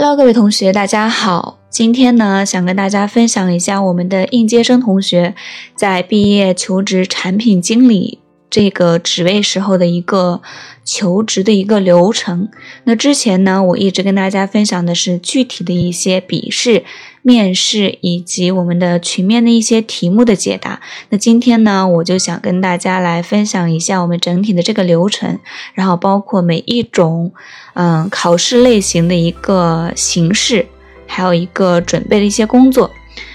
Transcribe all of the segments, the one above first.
Hello，各位同学，大家好。今天呢，想跟大家分享一下我们的应届生同学在毕业求职产品经理这个职位时候的一个求职的一个流程。那之前呢，我一直跟大家分享的是具体的一些笔试。面试以及我们的群面的一些题目的解答。那今天呢，我就想跟大家来分享一下我们整体的这个流程，然后包括每一种嗯考试类型的一个形式，还有一个准备的一些工作。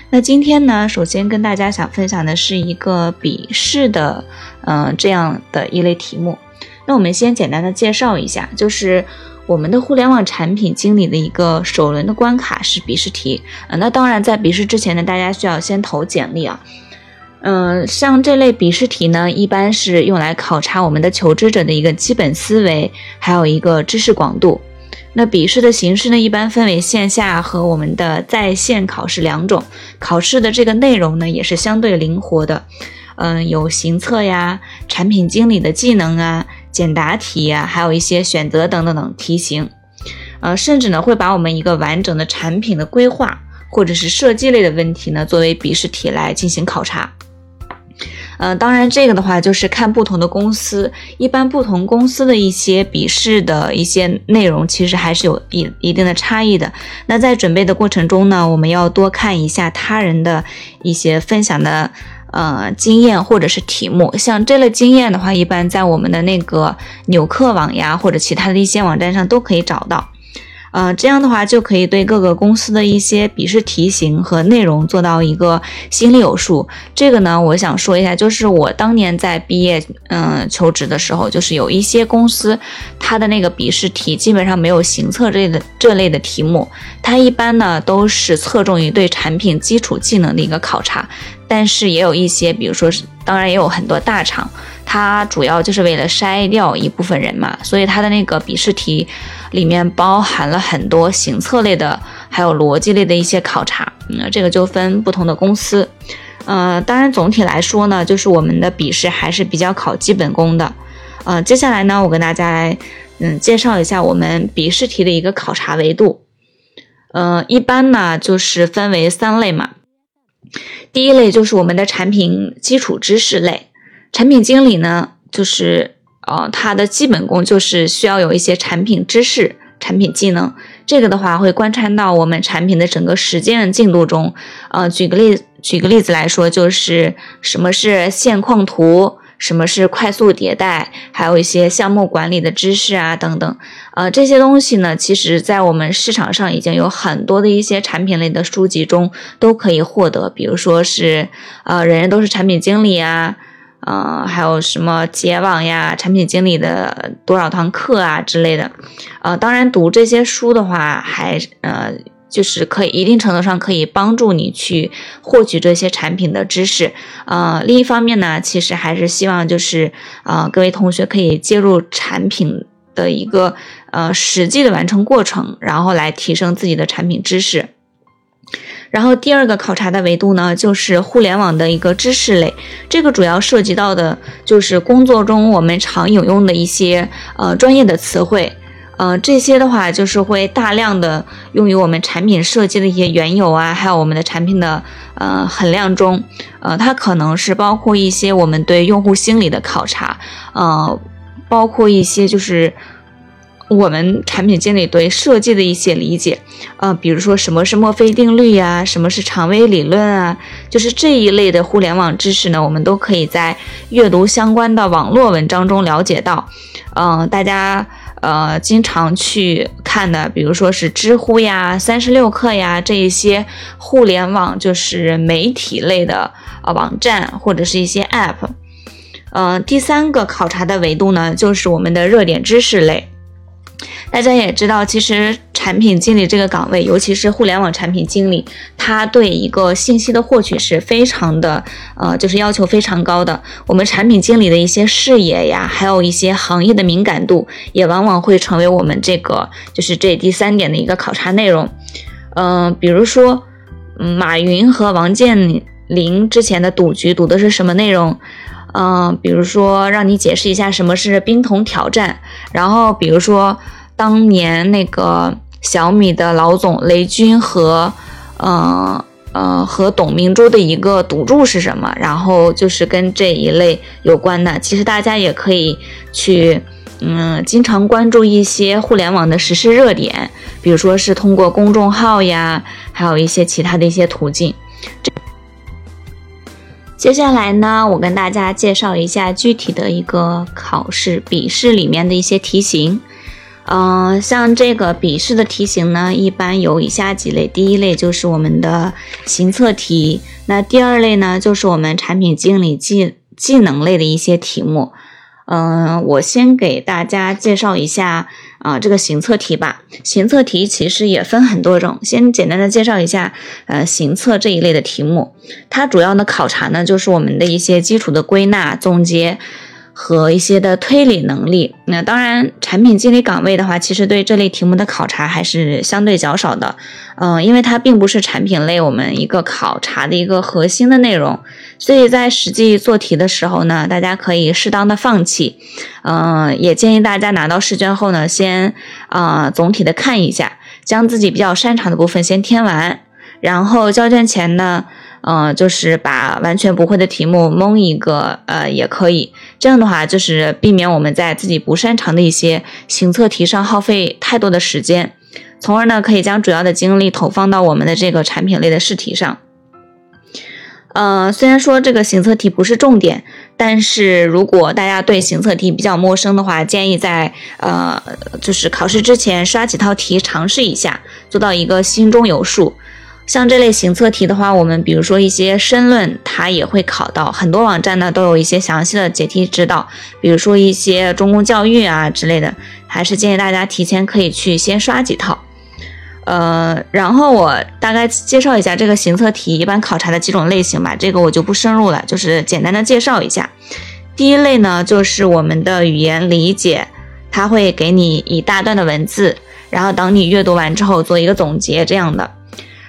那今天呢，首先跟大家想分享的是一个笔试的嗯这样的一类题目。那我们先简单的介绍一下，就是。我们的互联网产品经理的一个首轮的关卡是笔试题，呃，那当然在笔试之前呢，大家需要先投简历啊，嗯，像这类笔试题呢，一般是用来考察我们的求职者的一个基本思维，还有一个知识广度。那笔试的形式呢，一般分为线下和我们的在线考试两种，考试的这个内容呢，也是相对灵活的，嗯，有行测呀，产品经理的技能啊。简答题呀，还有一些选择等等等题型，呃，甚至呢会把我们一个完整的产品的规划或者是设计类的问题呢作为笔试题来进行考察。呃，当然这个的话就是看不同的公司，一般不同公司的一些笔试的一些内容其实还是有一一定的差异的。那在准备的过程中呢，我们要多看一下他人的一些分享的。呃，经验或者是题目，像这类经验的话，一般在我们的那个纽客网呀，或者其他的一些网站上都可以找到。呃，这样的话就可以对各个公司的一些笔试题型和内容做到一个心里有数。这个呢，我想说一下，就是我当年在毕业嗯求职的时候，就是有一些公司，它的那个笔试题基本上没有行测这类的这类的题目，它一般呢都是侧重于对产品基础技能的一个考察。但是也有一些，比如说是，当然也有很多大厂，它主要就是为了筛掉一部分人嘛，所以它的那个笔试题里面包含了很多行测类的，还有逻辑类的一些考察。嗯，这个就分不同的公司。呃，当然总体来说呢，就是我们的笔试还是比较考基本功的。呃，接下来呢，我跟大家来嗯介绍一下我们笔试题的一个考察维度。呃，一般呢就是分为三类嘛。第一类就是我们的产品基础知识类，产品经理呢，就是呃，他的基本功就是需要有一些产品知识、产品技能。这个的话会贯穿到我们产品的整个实践进度中。呃，举个例，举个例子来说，就是什么是线框图。什么是快速迭代？还有一些项目管理的知识啊，等等。呃，这些东西呢，其实在我们市场上已经有很多的一些产品类的书籍中都可以获得。比如说是，呃，人人都是产品经理啊，呃，还有什么结网呀，产品经理的多少堂课啊之类的。呃，当然读这些书的话，还呃。就是可以一定程度上可以帮助你去获取这些产品的知识，呃，另一方面呢，其实还是希望就是呃各位同学可以介入产品的一个呃实际的完成过程，然后来提升自己的产品知识。然后第二个考察的维度呢，就是互联网的一个知识类，这个主要涉及到的就是工作中我们常引用的一些呃专业的词汇。呃，这些的话就是会大量的用于我们产品设计的一些缘由啊，还有我们的产品的呃衡量中，呃，它可能是包括一些我们对用户心理的考察，呃，包括一些就是我们产品经理对设计的一些理解，呃，比如说什么是墨菲定律呀，什么是长尾理论啊，就是这一类的互联网知识呢，我们都可以在阅读相关的网络文章中了解到，嗯，大家。呃，经常去看的，比如说是知乎呀、三十六课呀这一些互联网就是媒体类的呃网站或者是一些 App。嗯，第三个考察的维度呢，就是我们的热点知识类。大家也知道，其实产品经理这个岗位，尤其是互联网产品经理，他对一个信息的获取是非常的，呃，就是要求非常高的。我们产品经理的一些视野呀，还有一些行业的敏感度，也往往会成为我们这个就是这第三点的一个考察内容。嗯，比如说，马云和王健林之前的赌局赌的是什么内容？嗯，比如说让你解释一下什么是冰桶挑战，然后比如说。当年那个小米的老总雷军和，呃呃和董明珠的一个赌注是什么？然后就是跟这一类有关的。其实大家也可以去，嗯，经常关注一些互联网的实时热点，比如说是通过公众号呀，还有一些其他的一些途径。接下来呢，我跟大家介绍一下具体的一个考试笔试里面的一些题型。嗯，像这个笔试的题型呢，一般有以下几类。第一类就是我们的行测题，那第二类呢，就是我们产品经理技技能类的一些题目。嗯，我先给大家介绍一下啊，这个行测题吧。行测题其实也分很多种，先简单的介绍一下，呃，行测这一类的题目，它主要的考察呢，就是我们的一些基础的归纳总结。和一些的推理能力，那当然，产品经理岗位的话，其实对这类题目的考察还是相对较少的，嗯，因为它并不是产品类我们一个考察的一个核心的内容，所以在实际做题的时候呢，大家可以适当的放弃，嗯，也建议大家拿到试卷后呢，先啊总体的看一下，将自己比较擅长的部分先填完，然后交卷前呢。嗯，就是把完全不会的题目蒙一个，呃，也可以。这样的话，就是避免我们在自己不擅长的一些行测题上耗费太多的时间，从而呢，可以将主要的精力投放到我们的这个产品类的试题上。呃，虽然说这个行测题不是重点，但是如果大家对行测题比较陌生的话，建议在呃，就是考试之前刷几套题尝试一下，做到一个心中有数。像这类行测题的话，我们比如说一些申论，它也会考到。很多网站呢都有一些详细的解题指导，比如说一些中公教育啊之类的，还是建议大家提前可以去先刷几套。呃，然后我大概介绍一下这个行测题一般考察的几种类型吧，这个我就不深入了，就是简单的介绍一下。第一类呢，就是我们的语言理解，它会给你一大段的文字，然后等你阅读完之后做一个总结这样的。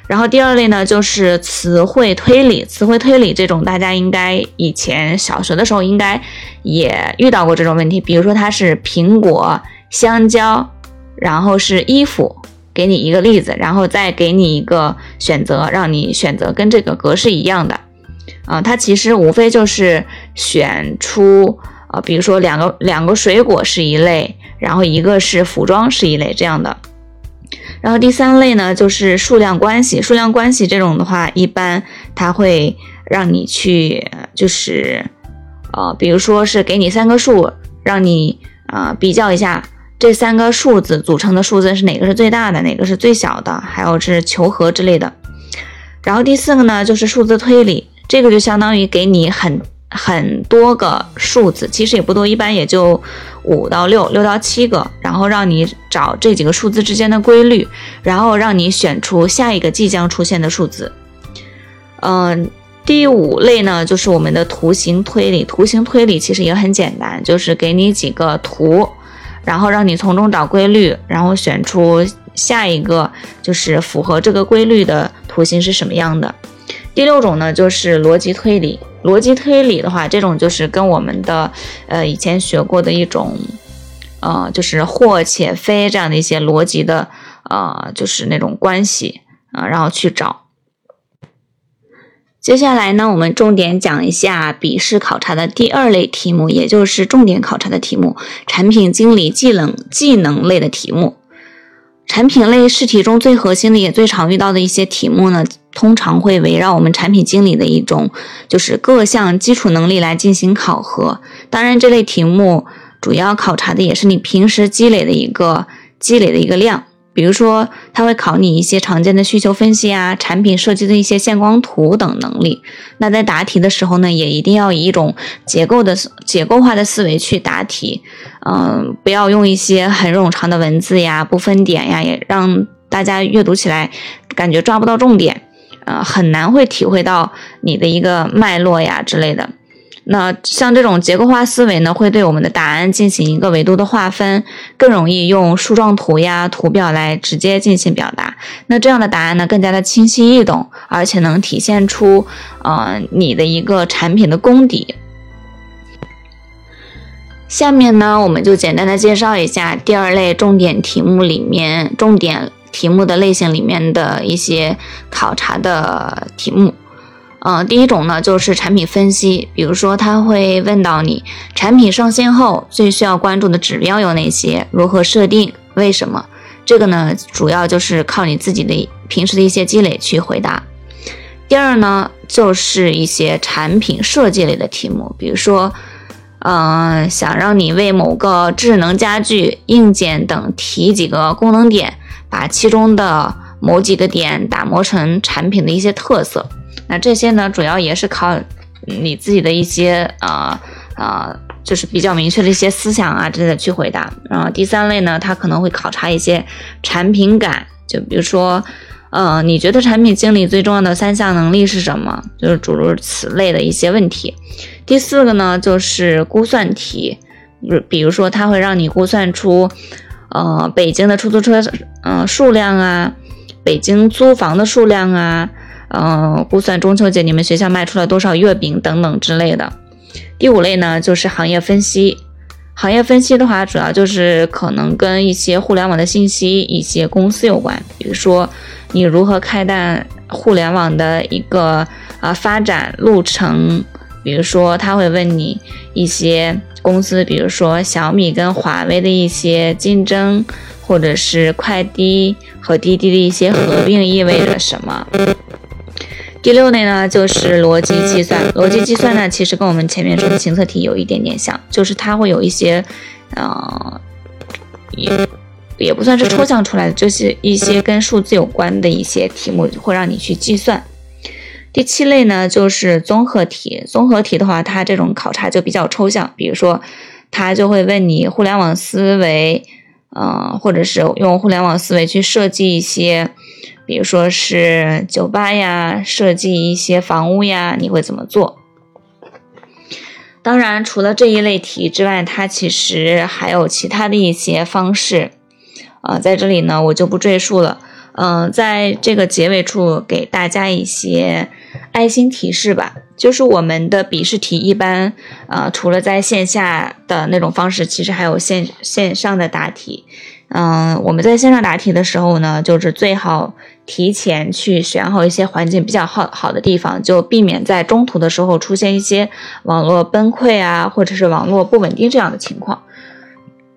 然后第二类呢，就是词汇推理。词汇推理这种，大家应该以前小学的时候应该也遇到过这种问题。比如说它是苹果、香蕉，然后是衣服，给你一个例子，然后再给你一个选择，让你选择跟这个格式一样的。啊，它其实无非就是选出啊，比如说两个两个水果是一类，然后一个是服装是一类这样的。然后第三类呢，就是数量关系。数量关系这种的话，一般它会让你去，就是，呃，比如说是给你三个数，让你啊比较一下这三个数字组成的数字是哪个是最大的，哪个是最小的，还有是求和之类的。然后第四个呢，就是数字推理，这个就相当于给你很。很多个数字，其实也不多，一般也就五到六，六到七个，然后让你找这几个数字之间的规律，然后让你选出下一个即将出现的数字。嗯，第五类呢，就是我们的图形推理。图形推理其实也很简单，就是给你几个图，然后让你从中找规律，然后选出下一个就是符合这个规律的图形是什么样的。第六种呢，就是逻辑推理。逻辑推理的话，这种就是跟我们的呃以前学过的一种，呃，就是或且非这样的一些逻辑的呃，就是那种关系啊，然后去找。接下来呢，我们重点讲一下笔试考察的第二类题目，也就是重点考察的题目——产品经理技能技能类的题目。产品类试题中最核心的也最常遇到的一些题目呢，通常会围绕我们产品经理的一种就是各项基础能力来进行考核。当然，这类题目主要考察的也是你平时积累的一个积累的一个量。比如说，它会考你一些常见的需求分析啊，产品设计的一些线光图等能力。那在答题的时候呢，也一定要以一种结构的结构化的思维去答题，嗯，不要用一些很冗长的文字呀、不分点呀，也让大家阅读起来感觉抓不到重点，呃，很难会体会到你的一个脉络呀之类的。那像这种结构化思维呢，会对我们的答案进行一个维度的划分，更容易用树状图呀、图表来直接进行表达。那这样的答案呢，更加的清晰易懂，而且能体现出，呃，你的一个产品的功底。下面呢，我们就简单的介绍一下第二类重点题目里面重点题目的类型里面的一些考察的题目。嗯，第一种呢就是产品分析，比如说他会问到你产品上线后最需要关注的指标有哪些，如何设定，为什么？这个呢主要就是靠你自己的平时的一些积累去回答。第二呢就是一些产品设计类的题目，比如说，嗯，想让你为某个智能家居硬件等提几个功能点，把其中的某几个点打磨成产品的一些特色。那这些呢，主要也是靠你自己的一些呃呃，就是比较明确的一些思想啊之类的去回答。然后第三类呢，它可能会考察一些产品感，就比如说，呃，你觉得产品经理最重要的三项能力是什么？就是诸如此类的一些问题。第四个呢，就是估算题，比比如说，它会让你估算出，呃，北京的出租车嗯数量啊，北京租房的数量啊。嗯，估算中秋节你们学校卖出了多少月饼等等之类的。第五类呢，就是行业分析。行业分析的话，主要就是可能跟一些互联网的信息、一些公司有关。比如说，你如何看待互联网的一个啊发展路程？比如说，他会问你一些公司，比如说小米跟华为的一些竞争，或者是快滴和滴滴的一些合并意味着什么？第六类呢，就是逻辑计算。逻辑计算呢，其实跟我们前面说的行测题有一点点像，就是它会有一些，呃，也也不算是抽象出来的，就是一些跟数字有关的一些题目，会让你去计算。第七类呢，就是综合题。综合题的话，它这种考察就比较抽象，比如说，它就会问你互联网思维，呃，或者是用互联网思维去设计一些。比如说是酒吧呀，设计一些房屋呀，你会怎么做？当然，除了这一类题之外，它其实还有其他的一些方式，呃，在这里呢我就不赘述了。嗯，在这个结尾处给大家一些爱心提示吧，就是我们的笔试题一般，呃，除了在线下的那种方式，其实还有线线上的答题。嗯，我们在线上答题的时候呢，就是最好提前去选好一些环境比较好好的地方，就避免在中途的时候出现一些网络崩溃啊，或者是网络不稳定这样的情况。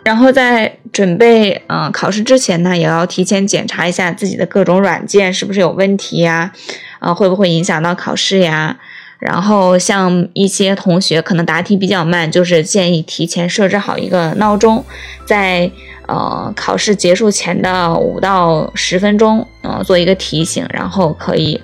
然后在准备嗯考试之前呢，也要提前检查一下自己的各种软件是不是有问题呀，啊会不会影响到考试呀？然后像一些同学可能答题比较慢，就是建议提前设置好一个闹钟，在。呃，考试结束前的五到十分钟，呃，做一个提醒，然后可以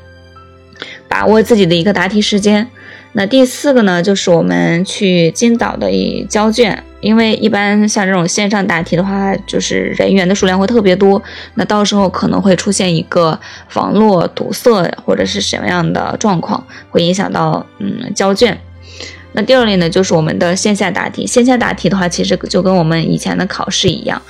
把握自己的一个答题时间。那第四个呢，就是我们去尽早的交卷，因为一般像这种线上答题的话，就是人员的数量会特别多，那到时候可能会出现一个网络堵塞或者是什么样的状况，会影响到嗯交卷。那第二类呢，就是我们的线下答题。线下答题的话，其实就跟我们以前的考试一样。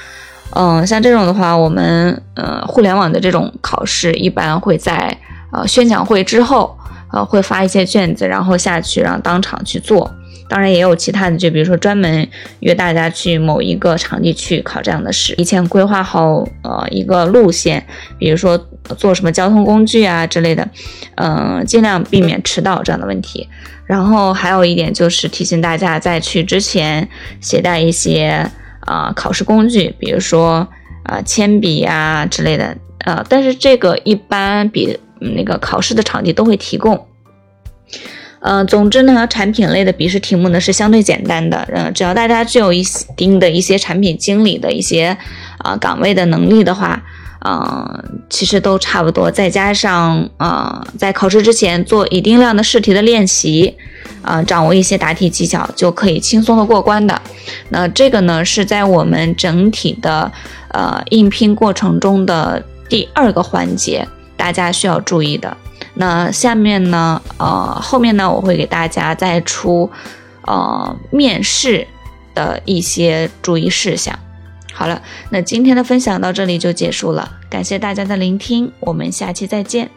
嗯，像这种的话，我们呃互联网的这种考试，一般会在呃宣讲会之后，呃会发一些卷子，然后下去让当场去做。当然也有其他的，就比如说专门约大家去某一个场地去考这样的试，提前规划好呃一个路线，比如说坐什么交通工具啊之类的，嗯，尽量避免迟到这样的问题。然后还有一点就是提醒大家，在去之前携带一些啊考试工具，比如说啊铅笔啊之类的，呃，但是这个一般比那个考试的场地都会提供。嗯，总之呢，产品类的笔试题目呢是相对简单的，嗯，只要大家具有一定的一些产品经理的一些啊岗位的能力的话，嗯，其实都差不多。再加上啊，在考试之前做一定量的试题的练习，啊，掌握一些答题技巧，就可以轻松的过关的。那这个呢是在我们整体的呃应聘过程中的第二个环节，大家需要注意的。那下面呢，呃，后面呢，我会给大家再出，呃，面试的一些注意事项。好了，那今天的分享到这里就结束了，感谢大家的聆听，我们下期再见。